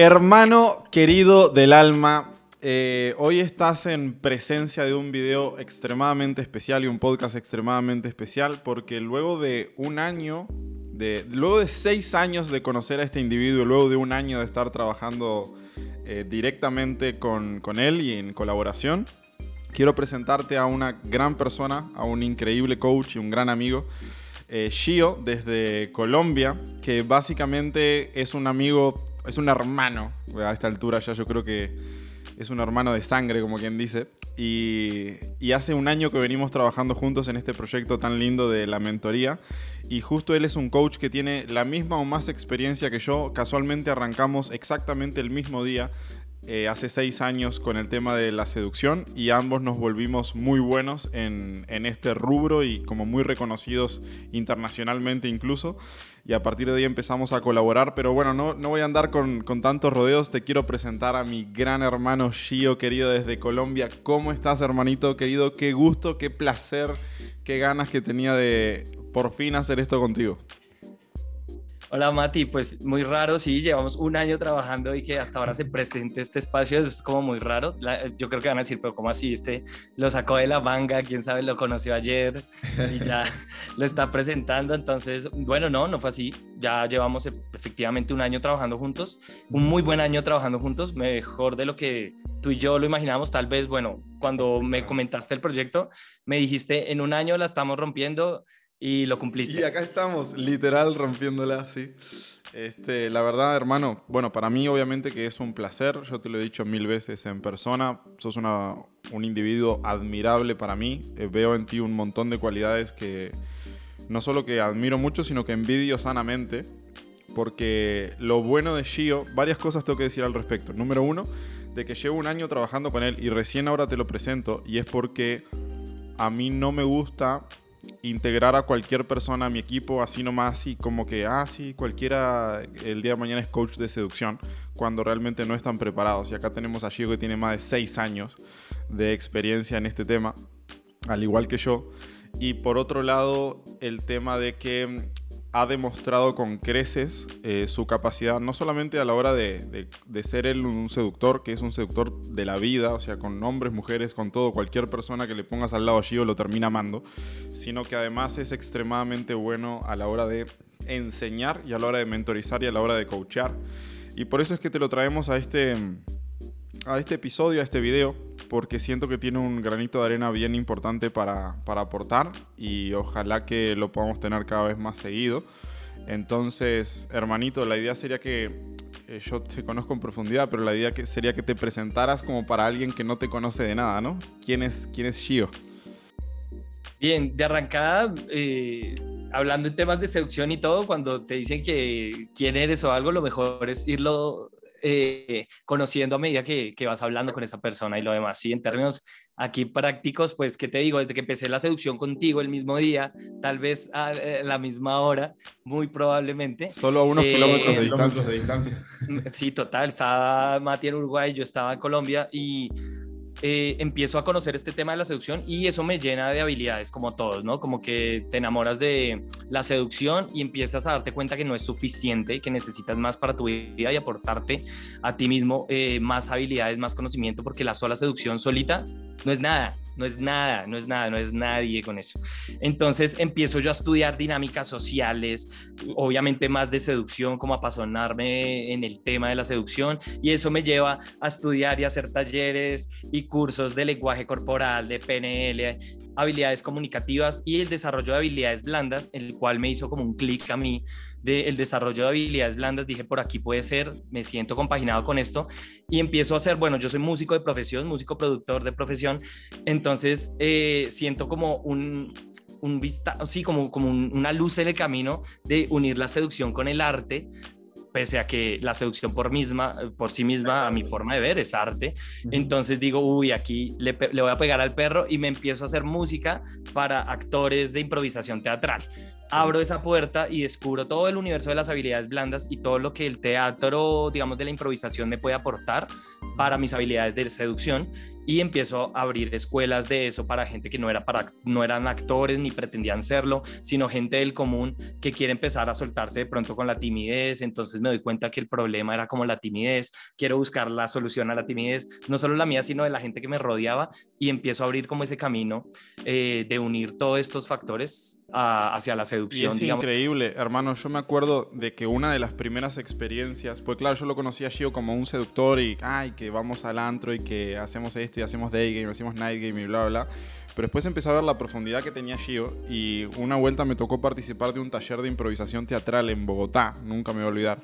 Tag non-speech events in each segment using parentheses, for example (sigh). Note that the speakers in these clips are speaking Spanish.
Hermano querido del alma, eh, hoy estás en presencia de un video extremadamente especial y un podcast extremadamente especial porque luego de un año, de, luego de seis años de conocer a este individuo, luego de un año de estar trabajando eh, directamente con, con él y en colaboración, quiero presentarte a una gran persona, a un increíble coach y un gran amigo eh, Shio desde Colombia, que básicamente es un amigo, es un hermano, a esta altura ya yo creo que es un hermano de sangre, como quien dice, y, hace un año que venimos trabajando juntos en este proyecto tan lindo de la mentoría, y justo él es un coach que tiene la misma o más experiencia que yo, casualmente arrancamos exactamente el mismo día eh, hace seis años con el tema de la seducción y ambos nos volvimos muy buenos en, este rubro y como muy reconocidos internacionalmente incluso. Y a partir de ahí empezamos a colaborar, pero bueno, no, no voy a andar con, con tantos rodeos, te quiero presentar a mi gran hermano Shio, querido desde Colombia. ¿Cómo estás, hermanito querido? Qué gusto, qué placer, qué ganas que tenía de por fin hacer esto contigo. Hola Mati, pues muy raro, sí, llevamos un año trabajando y que hasta ahora se presente este espacio, es como muy raro. yo creo que van a decir, pero ¿cómo así? Este lo sacó de la manga, quién sabe, lo conoció ayer y ya (laughs) lo está presentando. Entonces, bueno, no, no fue así. Ya llevamos efectivamente un año trabajando juntos, un muy buen año trabajando juntos, mejor de lo que tú y yo lo imaginábamos. Tal vez, bueno, cuando me comentaste el proyecto, me dijiste, en un año la estamos rompiendo y lo cumpliste. Y acá estamos, literal rompiéndola, sí. Este, la verdad, hermano, bueno, para mí obviamente que es un placer, yo te lo he dicho mil veces en persona, sos una, un individuo admirable para mí, eh, veo en ti un montón de cualidades que no solo que admiro mucho, sino que envidio sanamente, porque lo bueno de Shio, varias cosas tengo que decir al respecto. Número uno, de que llevo un año trabajando con él y recién ahora te lo presento, y es porque a mí no me gusta integrar a cualquier persona a mi equipo así nomás y como que, ah, sí, cualquiera el día de mañana es coach de seducción, cuando realmente no están preparados. Y acá tenemos a Chico que tiene más de seis años de experiencia en este tema, al igual que yo. Y por otro lado, el tema de que ha demostrado con creces eh, su capacidad, no solamente a la hora de, ser él un seductor, que es un seductor de la vida, o sea, con hombres, mujeres, con todo, cualquier persona que le pongas al lado a Gio lo termina amando, sino que además es extremadamente bueno a la hora de enseñar y a la hora de mentorizar y a la hora de coachar. Y por eso es que te lo traemos a este, a este episodio, a este video, porque siento que tiene un granito de arena bien importante para, para aportar y ojalá que lo podamos tener cada vez más seguido. Entonces, hermanito, la idea sería que eh, yo te conozco en profundidad, pero la idea que sería que te presentaras como para alguien que no te conoce de nada, ¿no? ¿Quién es, quién es Shio? Bien, de arrancada, eh, hablando en temas de seducción y todo, cuando te dicen que quién eres o algo, lo mejor es irlo eh, conociendo a medida que, vas hablando con esa persona y lo demás. Sí, en términos aquí prácticos, pues, ¿qué te digo? Desde que empecé la seducción contigo el mismo día, tal vez a eh, la misma hora, muy probablemente. Solo a unos eh, kilómetros de distancia. de distancia. (laughs) Sí, total. Estaba Mati en Uruguay, yo estaba en Colombia y eh, empiezo a conocer este tema de la seducción y eso me llena de habilidades como todos, ¿no? Como que te enamoras de la seducción y empiezas a darte cuenta que no es suficiente, que necesitas más para tu vida y aportarte a ti mismo eh, más habilidades, más conocimiento, porque la sola seducción solita no es nada no es nada, no es nada, no es nadie con eso. Entonces empiezo yo a estudiar dinámicas sociales, obviamente más de seducción, como apasionarme en el tema de la seducción, y eso me lleva a estudiar y hacer talleres y cursos de lenguaje corporal, de PNL, habilidades comunicativas y el desarrollo de habilidades blandas, el cual me hizo como un clic a mí del desarrollo de habilidades blandas, dije, por aquí puede ser, me siento compaginado con esto y empiezo a hacer, bueno, yo soy músico de profesión, músico productor de profesión, entonces eh, siento como un, un vista, sí, como, como una luz en el camino de unir la seducción con el arte, pese a que la seducción por, misma, por sí misma, a mi forma de ver, es arte. Entonces digo, uy, aquí le, le, voy a pegar al perro y me empiezo a hacer música para actores de improvisación teatral. Abro esa puerta y descubro todo el universo de las habilidades blandas y todo lo que el teatro, digamos, de la improvisación me puede aportar para mis habilidades de seducción y empiezo a abrir escuelas de eso para gente que no, era para, no eran actores ni pretendían serlo, sino gente del común que quiere empezar a soltarse de pronto con la timidez. Entonces me doy cuenta que el problema era como la timidez. Quiero buscar la solución a la timidez, no solo la mía, sino de la gente que me rodeaba y empiezo a abrir como ese camino eh, de unir todos estos factores hacia la seducción. Y es increíble, hermano. Yo me acuerdo de que una de las primeras experiencias, pues claro, yo lo conocí a Gio como un seductor y, ay, que vamos al antro y que hacemos esto y hacemos day game, hacemos night game y bla, bla, bla. Pero después empecé a ver la profundidad que tenía Gio y una vuelta me tocó participar de un taller de improvisación teatral en Bogotá, nunca me voy a olvidar.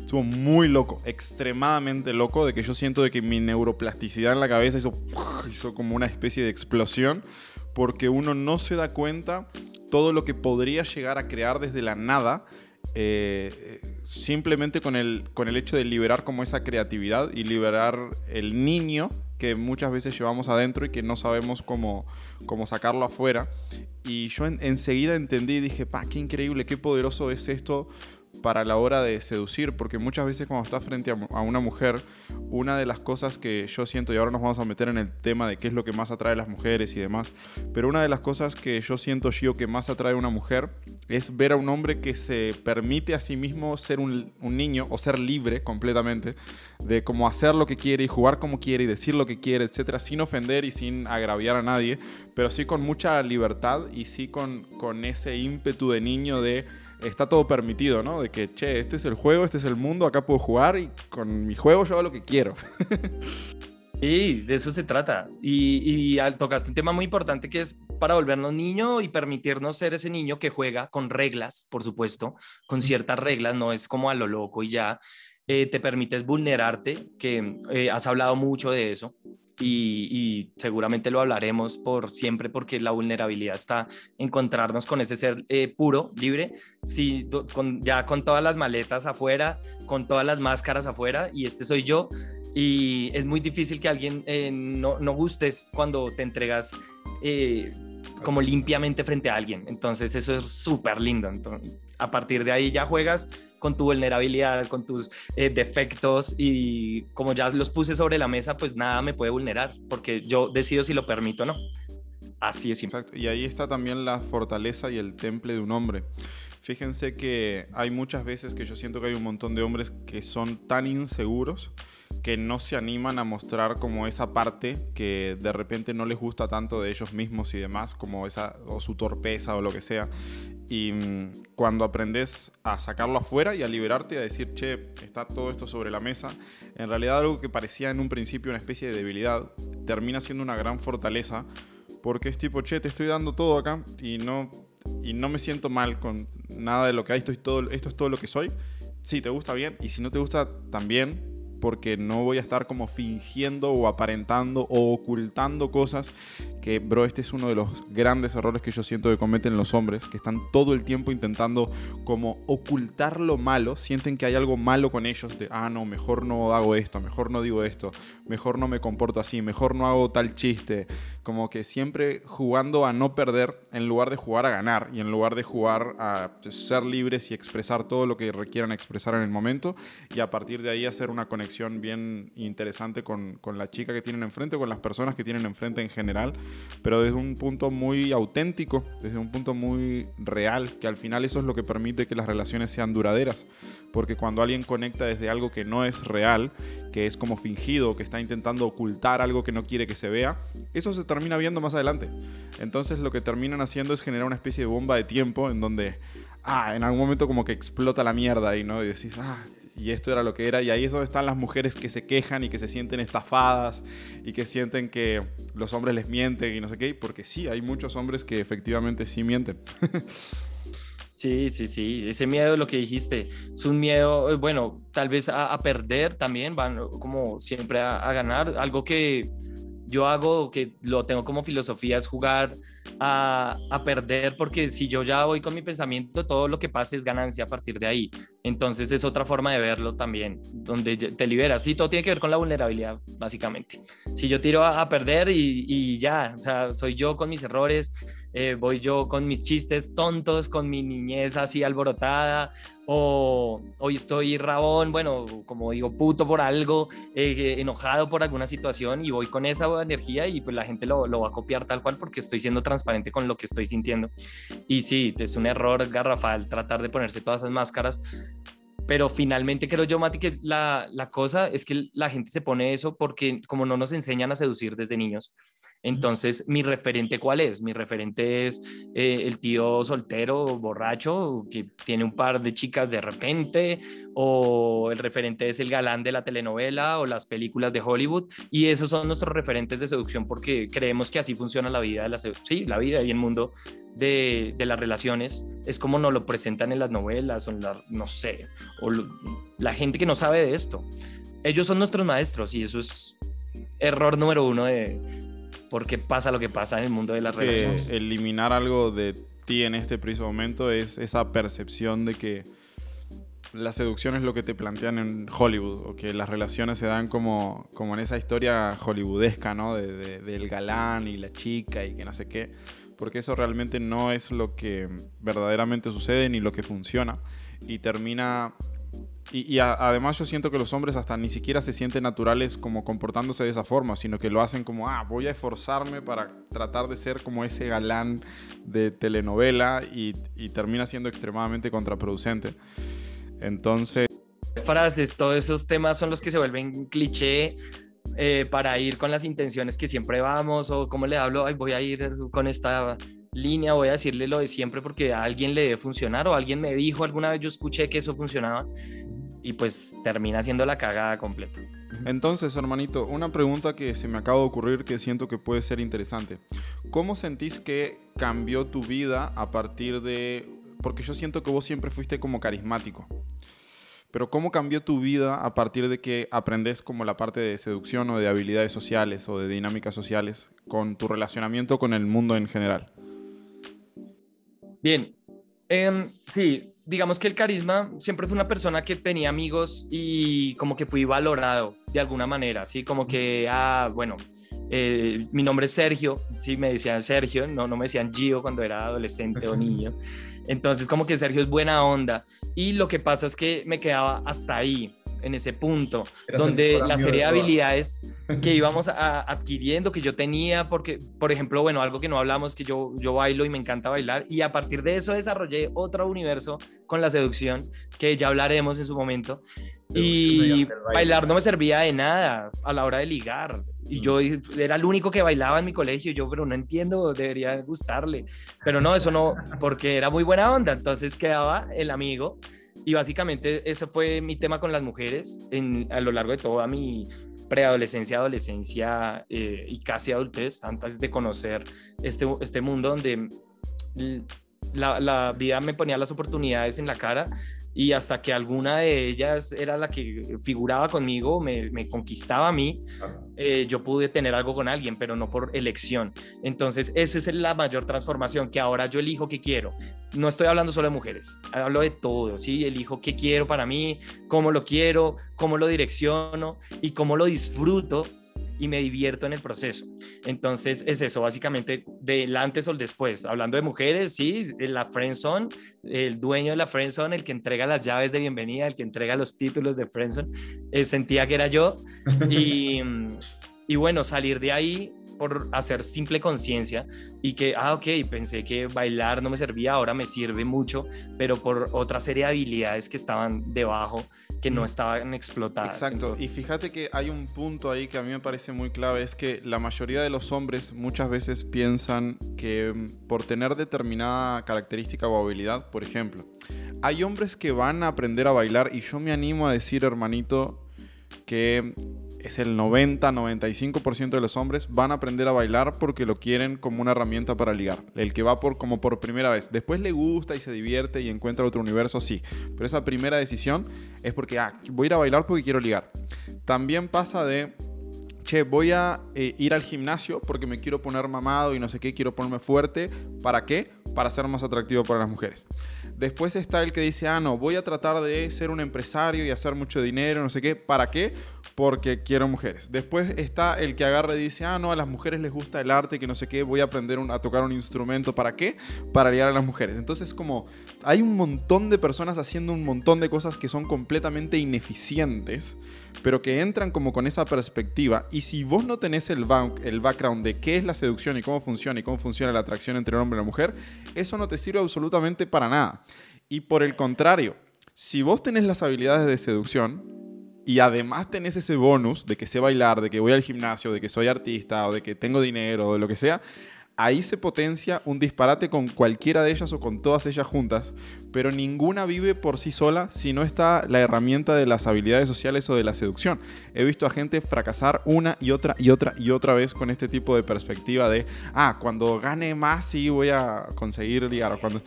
Estuvo muy loco, extremadamente loco, de que yo siento de que mi neuroplasticidad en la cabeza hizo, hizo como una especie de explosión, porque uno no se da cuenta todo lo que podría llegar a crear desde la nada. Eh, simplemente con el, con el hecho de liberar como esa creatividad y liberar el niño que muchas veces llevamos adentro y que no sabemos cómo, cómo sacarlo afuera. Y yo enseguida entendí y dije, pa, qué increíble, qué poderoso es esto para la hora de seducir, porque muchas veces cuando estás frente a, una mujer, una de las cosas que yo siento, y ahora nos vamos a meter en el tema de qué es lo que más atrae a las mujeres y demás, pero una de las cosas que yo siento, Gio, que más atrae a una mujer es ver a un hombre que se permite a sí mismo ser un, un niño o ser libre completamente, de cómo hacer lo que quiere y jugar como quiere y decir lo que quiere, etcétera, sin ofender y sin agraviar a nadie, pero sí con mucha libertad y sí con, con ese ímpetu de niño de está todo permitido, ¿no? De que, che, este es el juego, este es el mundo, acá puedo jugar y con mi juego yo hago lo que quiero. (laughs) Sí, de eso se trata. Y, y tocaste un tema muy importante que es para volvernos niño y permitirnos ser ese niño que juega con reglas, por supuesto, con ciertas reglas, no es como a lo loco y ya. Eh, te permites vulnerarte, que eh, has hablado mucho de eso, y, seguramente lo hablaremos por siempre porque la vulnerabilidad está encontrarnos con ese ser eh, puro, libre, sí, con, ya con todas las maletas afuera, con todas las máscaras afuera y este soy yo. Y es muy difícil que alguien eh, no, no, gustes cuando te entregas eh, como limpiamente frente a alguien. Entonces eso es súper lindo. Entonces, a partir de ahí ya juegas con tu vulnerabilidad, con tus eh, defectos y como ya los puse sobre la mesa, pues nada me puede vulnerar porque yo decido si lo permito o no. Así es. Exacto. Y ahí está también la fortaleza y el temple de un hombre. Fíjense que hay muchas veces que yo siento que hay un montón de hombres que son tan inseguros que no se animan a mostrar como esa parte que de repente no les gusta tanto de ellos mismos y demás, como esa o su torpeza o lo que sea. Y mm, cuando aprendes a sacarlo afuera y a liberarte a decir, che, está todo esto sobre la mesa, en realidad algo que parecía en un principio una especie de debilidad, termina siendo una gran fortaleza, porque es tipo, che, te estoy dando todo acá y no, y no me siento mal con nada de lo que hay, esto es todo, esto es todo lo que soy. Si te gusta bien y si no te gusta también, porque no voy a estar como fingiendo o aparentando o ocultando cosas que, bro, este es uno de los grandes errores que yo siento que cometen los hombres, que están todo el tiempo intentando como ocultar lo malo, sienten que hay algo malo con ellos, de, ah, no, mejor no hago esto, mejor no digo esto, mejor no me comporto así, mejor no hago tal chiste, como que siempre jugando a no perder en lugar de jugar a ganar y en lugar de jugar a ser libres y expresar todo lo que requieran expresar en el momento y a partir de ahí hacer una conexión bien interesante con, con, la chica que tienen enfrente, con las personas que tienen enfrente en general, pero desde un punto muy auténtico, desde un punto muy real, que al final eso es lo que permite que las relaciones sean duraderas, porque cuando alguien conecta desde algo que no es real, que es como fingido, que está intentando ocultar algo que no quiere que se vea, eso se termina viendo más adelante. Entonces lo que terminan haciendo es generar una especie de bomba de tiempo en donde, ah, en algún momento como que explota la mierda y no y decís, ah, y esto era lo que era. Y ahí es donde están las mujeres que se quejan y que se sienten estafadas y que sienten que los hombres les mienten y no sé qué, porque sí, hay muchos hombres que efectivamente sí mienten. (laughs) Sí, sí, sí, ese miedo, lo que dijiste, es un miedo, eh, bueno, tal vez a, perder también, van como siempre a, ganar. Algo que yo hago, que lo tengo como filosofía, es jugar a, perder, porque si yo ya voy con mi pensamiento, todo lo que pase es ganancia a partir de ahí. Entonces es otra forma de verlo también, donde te liberas. Sí, todo tiene que ver con la vulnerabilidad, básicamente. Si yo tiro a, a perder y, y, ya, o sea, soy yo con mis errores, eh, voy yo con mis chistes tontos, con mi niñez así alborotada, o hoy estoy rabón, bueno, como digo, puto por algo, eh, enojado por alguna situación y voy con esa energía y pues la gente lo, lo, va a copiar tal cual porque estoy siendo transparente con lo que estoy sintiendo. Y sí, es un error garrafal tratar de ponerse todas esas máscaras. Pero finalmente creo yo, Mati, que la, la cosa es que la gente se pone eso porque como no nos enseñan a seducir desde niños, entonces, ¿mi referente cuál es? Mi referente es eh, el tío soltero, borracho, que tiene un par de chicas de repente, o el referente es el galán de la telenovela o las películas de Hollywood, y esos son nuestros referentes de seducción porque creemos que así funciona la vida de la sí, la vida y el mundo de, de, las relaciones, es como nos lo presentan en las novelas, o en la, no sé, o la gente que no sabe de esto. Ellos son nuestros maestros y eso es error número uno de, por qué pasa lo que pasa en el mundo de las relaciones. Eliminar algo de ti en este preciso momento es esa percepción de que la seducción es lo que te plantean en Hollywood, o que las relaciones se dan como, como en esa historia hollywoodesca, ¿no? De, del galán y la chica y que no sé qué, porque eso realmente no es lo que verdaderamente sucede ni lo que funciona, y termina y, además yo siento que los hombres hasta ni siquiera se sienten naturales como comportándose de esa forma, sino que lo hacen como, ah, voy a esforzarme para tratar de ser como ese galán de telenovela y, termina siendo extremadamente contraproducente. Entonces... Frases, todos esos temas son los que se vuelven cliché eh, para ir con las intenciones que siempre vamos o como le hablo, Ay, voy a ir con esta línea, voy a decirle lo de siempre porque a alguien le debe funcionar o alguien me dijo alguna vez yo escuché que eso funcionaba y pues termina siendo la cagada completa. Entonces, hermanito, una pregunta que se me acaba de ocurrir que siento que puede ser interesante. ¿Cómo sentís que cambió tu vida a partir de... Porque yo siento que vos siempre fuiste como carismático. Pero ¿cómo cambió tu vida a partir de que aprendes como la parte de seducción o de habilidades sociales o de dinámicas sociales con tu relacionamiento con el mundo en general? Bien, em, sí, digamos que el carisma siempre fue una persona que tenía amigos y como que fui valorado de alguna manera, ¿sí? Como que, ah, bueno, eh, mi nombre es Sergio, sí, me decían Sergio, no, no me decían Gio cuando era adolescente o niño. Entonces, como que Sergio es buena onda. Y lo que pasa es que me quedaba hasta ahí en ese punto, donde la serie de habilidades que (laughs) íbamos adquiriendo, que yo tenía, porque, por ejemplo, bueno, algo que no hablamos, que yo, yo bailo y me encanta bailar, y a partir de eso desarrollé otro universo con la seducción, que ya hablaremos en su momento, y bailar no me servía de nada a la hora de ligar. Y yo era el único que bailaba en mi colegio. Yo, pero no entiendo, debería gustarle. Pero no, eso no, porque era muy buena onda. Entonces quedaba el amigo y básicamente ese fue mi tema con las mujeres en, a lo largo de toda mi preadolescencia, adolescencia eh, y casi adultez, antes de conocer este, este mundo donde la, vida me ponía las oportunidades en la cara y hasta que alguna de ellas era la que figuraba conmigo, me conquistaba a mí, eh, yo pude tener algo con alguien, pero no por elección. Entonces, esa es la mayor transformación, que ahora yo elijo qué quiero. No estoy hablando solo de mujeres, hablo de todo, ¿sí? Elijo qué quiero para mí, cómo lo quiero, cómo lo direcciono y cómo lo disfruto y me divierto en el proceso. Entonces es eso, básicamente del antes o el después. Hablando de mujeres, sí, la friendzone, el dueño de la friendzone, el que entrega las llaves de bienvenida, el que entrega los títulos de friendzone, eh, sentía que era yo. (laughs) Y, y bueno, salir de ahí por hacer simple conciencia y que, ah, ok, pensé que bailar no me servía, ahora me sirve mucho, pero por otra serie de habilidades que estaban debajo que no estaban explotadas. Exacto, y fíjate que hay un punto ahí que a mí me parece muy clave, es que la mayoría de los hombres muchas veces piensan que mm, por tener determinada característica o habilidad, por ejemplo, hay hombres que van a aprender a bailar y yo me animo a decir, hermanito, que es el 90-95% de los hombres van a aprender a bailar porque lo quieren como una herramienta para ligar. El que va por como por primera vez. Después le gusta y se divierte y encuentra otro universo, sí. Pero esa primera decisión es porque, ah, voy a ir a bailar porque quiero ligar. También pasa de che, voy a eh, ir al gimnasio porque me quiero poner mamado y no sé qué, quiero ponerme fuerte. ¿Para qué? Para ser más atractivo para las mujeres. Después está el que dice, ah, no, voy a tratar de ser un empresario y hacer mucho dinero, no sé qué. ¿Para qué? Porque quiero mujeres. Después está el que agarra y dice, ah, no, a las mujeres les gusta el arte, que no sé qué, voy a aprender a tocar un instrumento. ¿Para qué? Para ligar a las mujeres. Entonces, como hay un montón de personas haciendo un montón de cosas que son completamente ineficientes, pero que entran como con esa perspectiva. Y si vos no tenés el, el background de qué es la seducción y cómo funciona y cómo funciona la atracción entre el hombre y la mujer, eso no te sirve absolutamente para nada. Y por el contrario, si vos tenés las habilidades de seducción y además tenés ese bonus de que sé bailar, de que voy al gimnasio, de que soy artista o de que tengo dinero o de lo que sea, ahí se potencia un disparate con cualquiera de ellas o con todas ellas juntas, pero ninguna vive por sí sola si no está la herramienta de las habilidades sociales o de la seducción. He visto a gente fracasar una y otra y otra y otra vez con este tipo de perspectiva de, ah, cuando gane más sí voy a conseguir ligar, o cuando,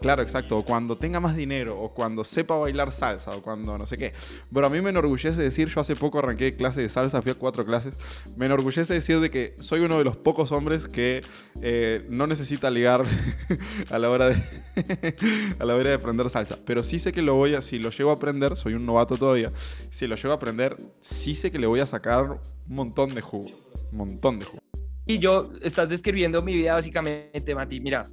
claro, exacto, o cuando tenga más dinero, o cuando sepa bailar salsa, o cuando no sé qué. Pero a mí me enorgullece decir, yo hace poco arranqué clase de salsa, fui a cuatro clases, me enorgullece decir de que soy uno de los pocos hombres que eh, no necesita ligar (laughs) a la hora de (laughs) a la hora de aprender salsa. Pero sí sé que lo voy a, si lo llego a aprender, soy un novato todavía, si lo llego a aprender, sí sé que le voy a sacar un montón de jugo. Un montón de jugo. Y yo, estás describiendo mi vida básicamente, Mati. Mira,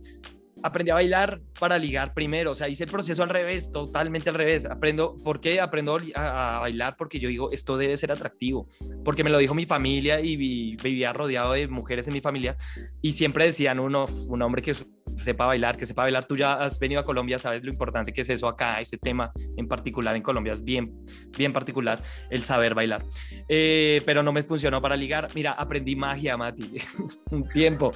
aprendí a bailar para ligar primero, o sea, hice el proceso al revés, totalmente al revés. Aprendo, ¿por qué aprendo a, bailar? Porque yo digo, esto debe ser atractivo, porque me lo dijo mi familia y vivía rodeado de mujeres en mi familia y siempre decían, uno, un hombre que sepa bailar, que sepa bailar, tú ya has venido a Colombia, sabes lo importante que es eso acá, ese tema en particular en Colombia es bien, bien particular, el saber bailar. Eh, pero no me funcionó para ligar. Mira, aprendí magia, Mati, (laughs) un tiempo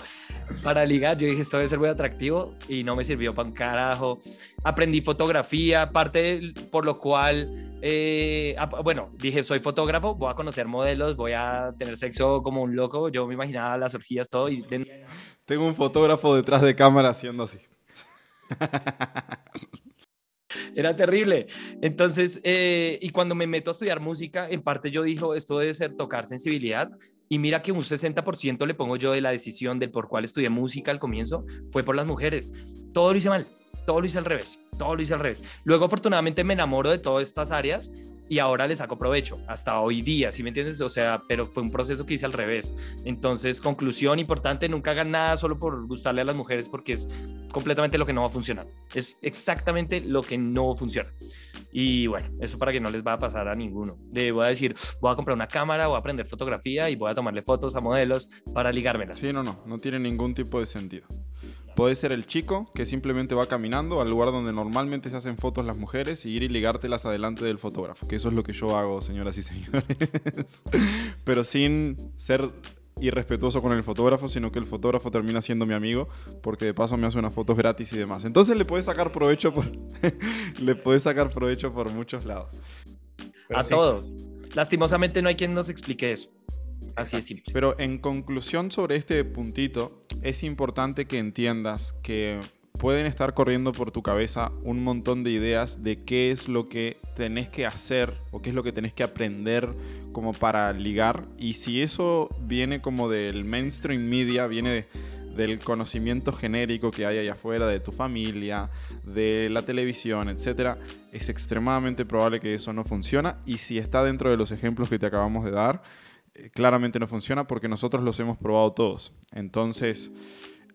para ligar. Yo dije, esto debe ser muy atractivo y no me sirvió para un carajo. Aprendí fotografía, parte por lo cual, eh, bueno, dije, soy fotógrafo, voy a conocer modelos, voy a tener sexo como un loco. Yo me imaginaba las orgías, todo. Y... Tengo un fotógrafo detrás de cámara haciendo así. Era terrible. Entonces, eh, y cuando me meto a estudiar música, en parte yo dijo, esto debe ser tocar sensibilidad. Y mira que un 60% le pongo yo de la decisión de por cuál estudié música al comienzo, fue por las mujeres. Todo lo hice mal, todo lo hice al revés, todo lo hice al revés. Luego, afortunadamente, me enamoro de todas estas áreas y ahora le saco provecho hasta hoy día, ¿sí me entiendes? O sea, pero fue un proceso que hice al revés. Entonces, conclusión importante, nunca hagan nada solo por gustarle a las mujeres porque es completamente lo que no va a funcionar. Es exactamente lo que no funciona. Y bueno, eso para que no les va a pasar a ninguno. De, voy a decir, voy a comprar una cámara, voy a aprender fotografía y voy a tomarle fotos a modelos para ligármelas. Sí, no, no, no tiene ningún tipo de sentido. Puede ser el chico que simplemente va caminando al lugar donde normalmente se hacen fotos las mujeres y ir y ligártelas adelante del fotógrafo, que eso es lo que yo hago, señoras y señores. (laughs) Pero sin ser irrespetuoso con el fotógrafo, sino que el fotógrafo termina siendo mi amigo, porque de paso me hace unas fotos gratis y demás. Entonces le puedes sacar provecho por, (laughs) le puedes sacar provecho por muchos lados. a todo. Lastimosamente no hay quien nos explique eso. Así es simple. Pero en conclusión sobre este puntito, es importante que entiendas que pueden estar corriendo por tu cabeza un montón de ideas de qué es lo que tenés que hacer o qué es lo que tenés que aprender como para ligar. Y si eso viene como del mainstream media, viene del conocimiento genérico que hay allá afuera de tu familia, de la televisión, etc., es extremadamente probable que eso no funciona. Y si está dentro de los ejemplos que te acabamos de dar, claramente no funciona porque nosotros los hemos probado todos. Entonces,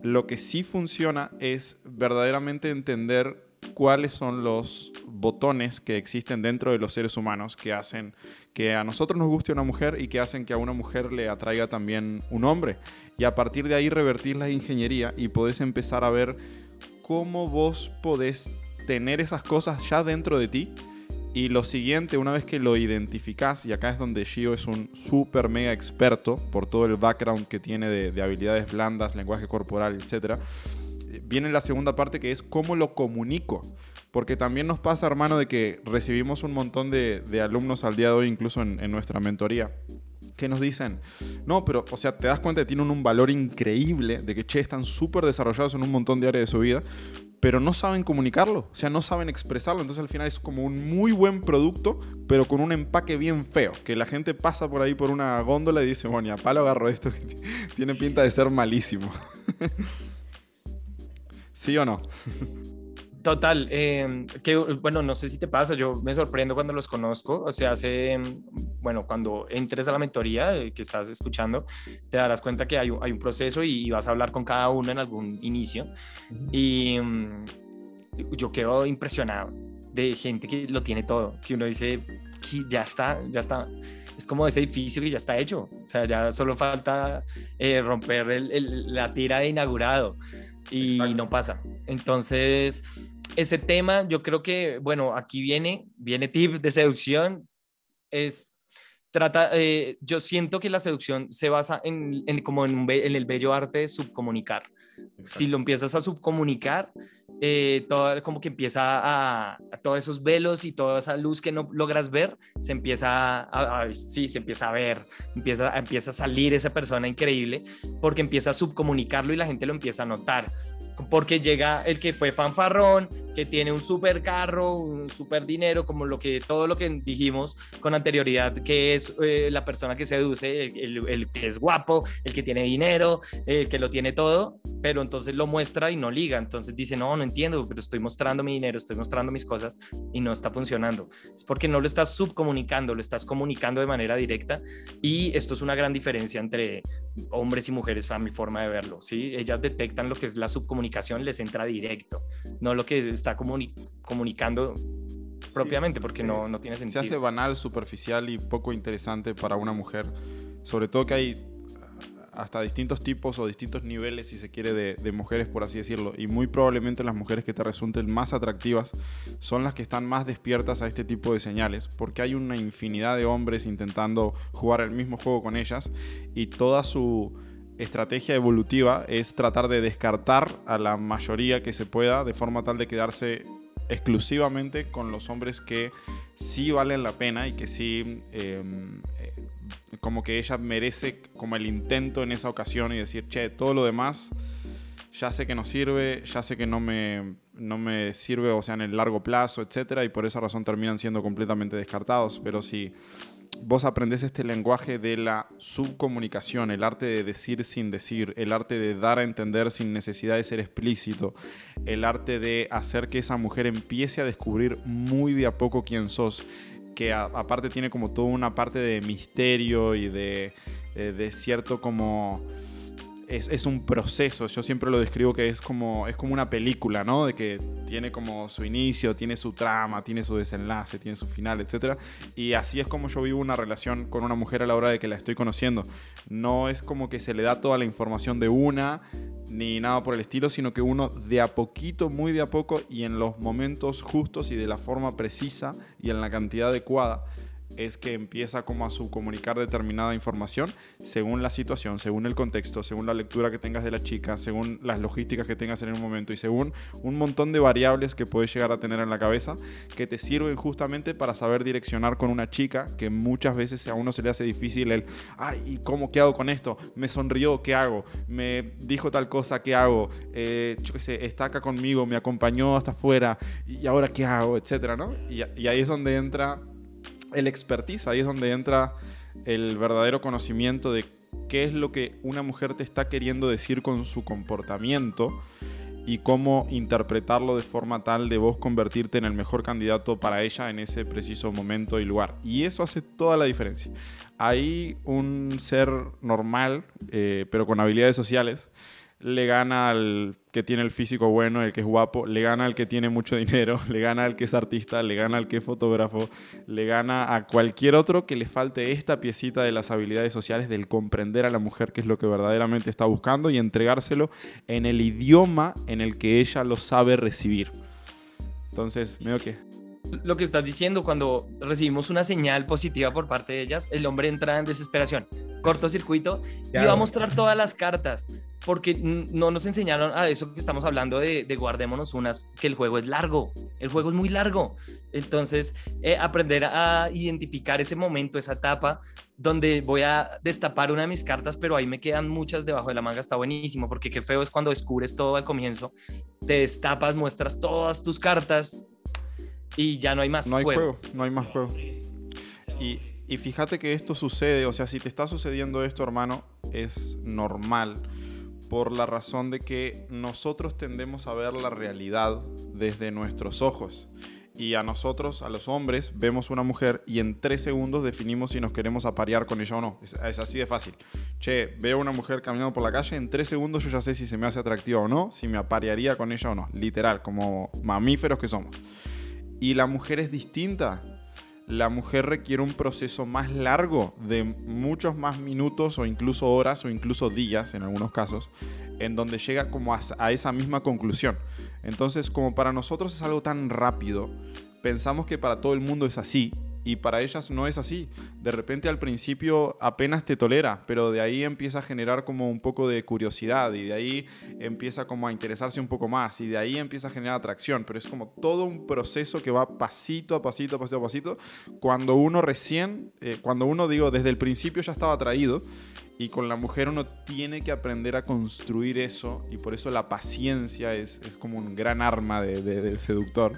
lo que sí funciona es verdaderamente entender cuáles son los botones que existen dentro de los seres humanos que hacen que a nosotros nos guste una mujer y que hacen que a una mujer le atraiga también un hombre. Y a partir de ahí revertir la ingeniería y podés empezar a ver cómo vos podés tener esas cosas ya dentro de ti y lo siguiente, una vez que lo identificas, y acá es donde Shio es un super mega experto por todo el background que tiene de, habilidades blandas, lenguaje corporal, etc., viene la segunda parte que es cómo lo comunico. Porque también nos pasa, hermano, de que recibimos un montón de, alumnos al día de hoy, incluso en, nuestra mentoría, que nos dicen, no, pero, o sea, te das cuenta que tienen un valor increíble, de que, che, están súper desarrollados en un montón de áreas de su vida, pero no saben comunicarlo, o sea, no saben expresarlo. Entonces al final es como un muy buen producto, pero con un empaque bien feo, que la gente pasa por ahí por una góndola y dice, bueno, ya palo agarro esto, que (laughs) tiene pinta de ser malísimo. (laughs) ¿Sí o no? (laughs) Total, em, que bueno, no sé si te pasa, yo me sorprendo cuando los conozco, o sea, hace, em, bueno, cuando entres a la mentoría eh, que estás escuchando, te darás cuenta que hay un, hay un proceso y, vas a hablar con cada uno en algún inicio. Y em, yo quedo impresionado de gente que lo tiene todo, que uno dice, que ya está, ya está. Es como ese edificio que ya está hecho, o sea, ya solo falta eh, romper la tira de inaugurado y no pasa. Entonces, ese tema, yo creo que, bueno, aquí viene, viene tip de seducción, es, trata, eh, yo siento que la seducción se basa en, como en, en, el bello arte de subcomunicar. Si lo empiezas a subcomunicar, eh, todo, como que empieza a, todos esos velos y toda esa luz que no logras ver, se empieza a, sí, se empieza a ver, empieza, empieza a salir esa persona increíble, porque empieza a subcomunicarlo y la gente lo empieza a notar porque llega el que fue fanfarrón, que tiene un super carro, un super dinero, como lo que todo lo que dijimos con anterioridad, que es eh, la persona que seduce, el, que es guapo, el que tiene dinero, el que lo tiene todo, pero entonces lo muestra y no liga. Entonces dice, no, no entiendo, pero estoy mostrando mi dinero, estoy mostrando mis cosas y no está funcionando. Es porque no lo estás subcomunicando, lo estás comunicando de manera directa y esto es una gran diferencia entre hombres y mujeres para mi forma de verlo. ¿sí? Ellas detectan lo que es la subcomunicación, les entra directo, no lo que está comunicando propiamente, porque no, no tiene sentido. Se hace banal, superficial y poco interesante para una mujer. Sobre todo que hay hasta distintos tipos o distintos niveles, si se quiere, de, de, mujeres, por así decirlo. Y muy probablemente las mujeres que te resulten más atractivas son las que están más despiertas a este tipo de señales, porque hay una infinidad de hombres intentando jugar el mismo juego con ellas y toda su estrategia evolutiva es tratar de descartar a la mayoría que se pueda de forma tal de quedarse exclusivamente con los hombres que sí valen la pena y que sí em, eh, como que ella merece como el intento en esa ocasión y decir, che, todo lo demás ya sé que no sirve, ya sé que no me, no me sirve, o sea, en el largo plazo, etcétera, y por esa razón terminan siendo completamente descartados. Pero si vos aprendés este lenguaje de la subcomunicación, el arte de decir sin decir, el arte de dar a entender sin necesidad de ser explícito, el arte de hacer que esa mujer empiece a descubrir muy de a poco quién sos, que aparte tiene como toda una parte de misterio y de, eh, de cierto como es, un proceso. Yo siempre lo describo que es como, es como una película, ¿no? De que tiene como su inicio, tiene su trama, tiene su desenlace, tiene su final, etc. Y así es como yo vivo una relación con una mujer a la hora de que la estoy conociendo. No es como que se le da toda la información de una, ni nada por el estilo, sino que uno de a poquito, muy de a poco y en los momentos justos y de la forma precisa y en la cantidad adecuada es que empieza como a subcomunicar determinada información según la situación, según el contexto, según la lectura que tengas de la chica, según las logísticas que tengas en un momento y según un montón de variables que puedes llegar a tener en la cabeza que te sirven justamente para saber direccionar con una chica que muchas veces a uno se le hace difícil el, ay, ¿y cómo qué hago con esto? Me sonrió, ¿qué hago? Me dijo tal cosa, ¿qué hago? Eh, yo qué conmigo, me acompañó hasta afuera y ahora ¿qué hago? Etcétera, ¿no? y ahí es donde entra el expertise, ahí es donde entra el verdadero conocimiento de qué es lo que una mujer te está queriendo decir con su comportamiento y cómo interpretarlo de forma tal de vos convertirte en el mejor candidato para ella en ese preciso momento y lugar. Y eso hace toda la diferencia. Hay un ser normal, eh, pero con habilidades sociales, le gana al que tiene el físico bueno, el que es guapo, le gana al que tiene mucho dinero, (laughs) le gana al que es artista, le gana al que es fotógrafo, le gana a cualquier otro que le falte esta piecita de las habilidades sociales del comprender a la mujer que es lo que verdaderamente está buscando y entregárselo en el idioma en el que ella lo sabe recibir. Entonces, medio que lo que estás diciendo, cuando recibimos una señal positiva por parte de ellas, el hombre entra en desesperación cortocircuito y va a mostrar todas las cartas porque no nos enseñaron a eso que estamos hablando de, guardémonos unas, que el juego es largo, el juego es muy largo. Entonces, eh, aprender a identificar ese momento, esa etapa, donde voy a destapar una de mis cartas, pero ahí me quedan muchas debajo de la manga, está buenísimo, porque qué feo es cuando descubres todo al comienzo, te destapas, muestras todas tus cartas y ya no hay más no hay juego. No hay más juego. Y, y fíjate que esto sucede, o sea, si te está sucediendo esto, hermano, es normal por la razón de que nosotros tendemos a ver la realidad desde nuestros ojos. Y a nosotros, a los hombres, vemos una mujer y en tres segundos definimos si nos queremos aparear con ella o no. Es, así de fácil. Che, veo una mujer caminando por la calle, en tres segundos yo ya sé si se me hace atractiva o no, si me aparearía con ella o no. Literal, como mamíferos que somos. Y la mujer es distinta la mujer requiere un proceso más largo de muchos más minutos o incluso horas o incluso días en algunos casos, en donde llega como a, esa misma conclusión. Entonces, como para nosotros es algo tan rápido, pensamos que para todo el mundo es así y para ellas no es así. De repente al principio apenas te tolera, pero de ahí empieza a generar como un poco de curiosidad y de ahí empieza como a interesarse un poco más y de ahí empieza a generar atracción, pero es como todo un proceso que va pasito a pasito, pasito a pasito. Cuando uno recién, eh, cuando uno digo desde el principio ya estaba atraído y con la mujer uno tiene que aprender a construir eso y por eso la paciencia es, es como un gran arma del seductor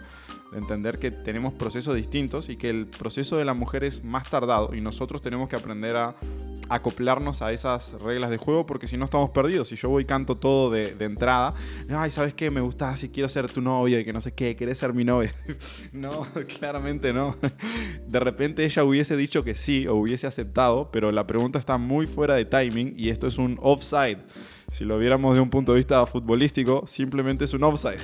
entender que tenemos procesos distintos y que el proceso de la mujer es más tardado y nosotros tenemos que aprender a acoplarnos a esas reglas de juego porque si no estamos perdidos. Si yo voy y canto todo de, entrada, ay, ¿sabes qué? Me gusta si quiero ser tu novia y que no sé qué, ¿querés ser mi novia? (laughs) no, (laughs) claramente no. De repente ella hubiese dicho que sí o hubiese aceptado, pero la pregunta está muy fuera de timing y esto es un offside. Si lo viéramos de un punto de vista futbolístico, simplemente es un offside.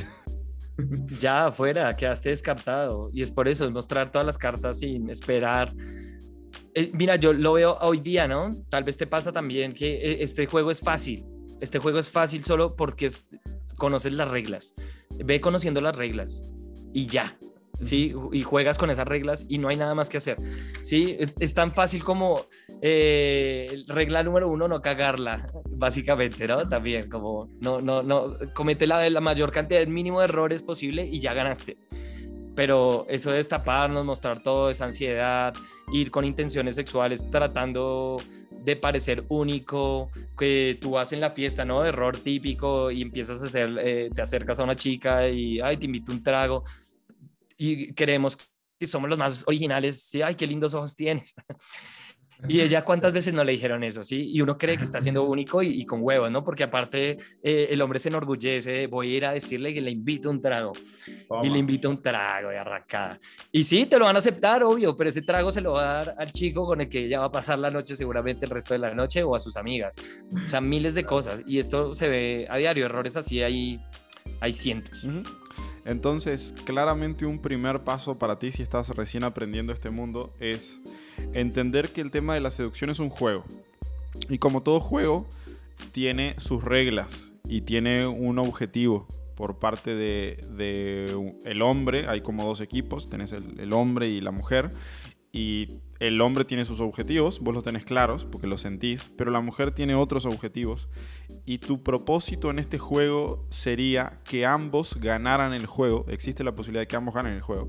(laughs) ya afuera, quedaste descartado. Y es por eso, es mostrar todas las cartas sin esperar. Eh, mira, yo lo veo hoy día, ¿no? Tal vez te pasa también que eh, este juego es fácil. Este juego es fácil solo porque conoces las reglas. Ve conociendo las reglas y ya. ¿sí? Y juegas con esas reglas y no hay nada más que hacer, ¿sí? Es tan fácil como eh, regla número uno, no cagarla, (laughs) básicamente, ¿no? También, como no, no, no, comete la, la mayor cantidad, el mínimo de errores posible y ya ganaste. Pero eso de destaparnos, mostrar todo, esa ansiedad, ir con intenciones sexuales tratando de parecer único, que tú vas en la fiesta, ¿no? Error típico y empiezas a hacer, eh, te acercas a una chica y, ay, te invito un trago y creemos que somos los más originales, sí, ay, qué lindos ojos tienes. (laughs) Y ella cuántas veces no le dijeron eso, ¿sí? Y uno cree que está siendo (laughs) único y, con huevos, ¿no? Porque aparte eh, el hombre se enorgullece, voy a ir a decirle que le invito un trago. Y le invito un trago de arrancada. Y sí, te lo van a aceptar, obvio, pero ese trago se lo va a dar al chico con el que ella va a pasar la noche seguramente el resto de la noche o a sus amigas. O sea, miles de cosas. Y esto se ve a diario, errores así hay, hay cientos. Entonces, claramente un primer paso para ti si estás recién aprendiendo este mundo es entender que el tema de la seducción es un juego. Y como todo juego, tiene sus reglas y tiene un objetivo por parte de, de el hombre. Hay como dos equipos, tenés el, el hombre y la mujer. Y el hombre tiene sus objetivos, vos los tenés claros porque los sentís, pero la mujer tiene otros objetivos. Y tu propósito en este juego sería que ambos ganaran el juego. Existe la posibilidad de que ambos ganen el juego.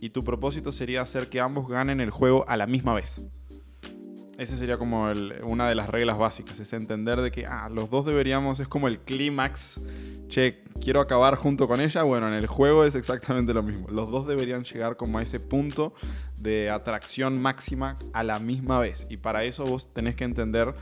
Y tu propósito sería hacer que ambos ganen el juego a la misma vez. Esa sería como una de las reglas básicas, es entender de que ah, los dos deberíamos, es como el clímax, che, quiero acabar junto con ella, bueno, en el juego es exactamente lo mismo, los dos deberían llegar como a ese punto de atracción máxima a la misma vez. Y para eso vos tenés que entender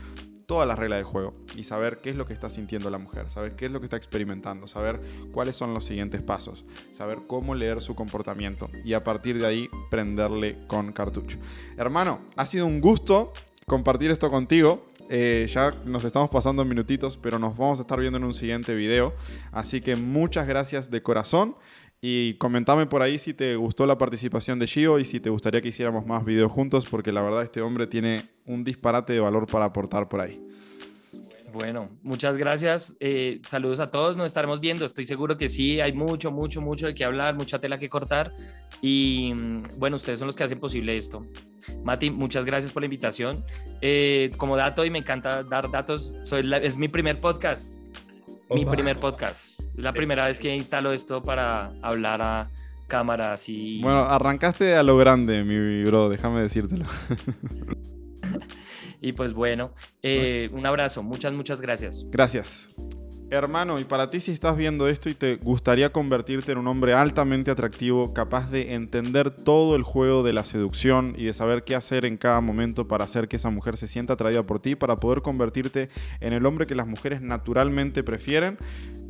todas las reglas del juego y saber qué es lo que está sintiendo la mujer, saber qué es lo que está experimentando, saber cuáles son los siguientes pasos, saber cómo leer su comportamiento y a partir de ahí prenderle con cartucho. Hermano, ha sido un gusto compartir esto contigo. Eh, ya nos estamos pasando en minutitos, pero nos vamos a estar viendo en un siguiente video. Así que muchas gracias de corazón. Y comentame por ahí si te gustó la participación de Gio y si te gustaría que hiciéramos más videos juntos, porque la verdad este hombre tiene un disparate de valor para aportar por ahí. Bueno, muchas gracias. Eh, saludos a todos. Nos estaremos viendo. Estoy seguro que sí. Hay mucho, mucho, mucho de qué hablar, mucha tela que cortar. Y mm, bueno, ustedes son los que hacen posible esto. Mati, muchas gracias por la invitación. Eh, como dato, y me encanta dar datos, soy es mi primer podcast. Mi primer podcast. La primera vez que instalo esto para hablar a cámaras y... Bueno, arrancaste a lo grande, mi bro, déjame decírtelo. (laughs) y pues bueno, eh, un abrazo, muchas, muchas gracias. Gracias. Hermano, y para ti si estás viendo esto y te gustaría convertirte en un hombre altamente atractivo, capaz de entender todo el juego de la seducción y de saber qué hacer en cada momento para hacer que esa mujer se sienta atraída por ti, para poder convertirte en el hombre que las mujeres naturalmente prefieren,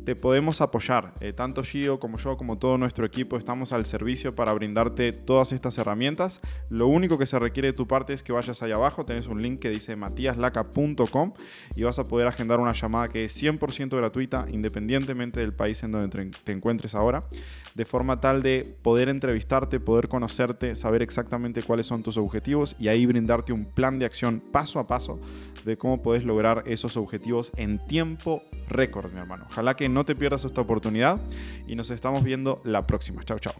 te podemos apoyar. Eh, tanto Gio como yo, como todo nuestro equipo, estamos al servicio para brindarte todas estas herramientas. Lo único que se requiere de tu parte es que vayas ahí abajo, tenés un link que dice matiaslaca.com y vas a poder agendar una llamada que es 100% gratuita, independientemente del país en donde te encuentres ahora, de forma tal de poder entrevistarte, poder conocerte, saber exactamente cuáles son tus objetivos y ahí brindarte un plan de acción paso a paso de cómo puedes lograr esos objetivos en tiempo récord, mi hermano. Ojalá que no te pierdas esta oportunidad y nos estamos viendo la próxima. Chao, chao.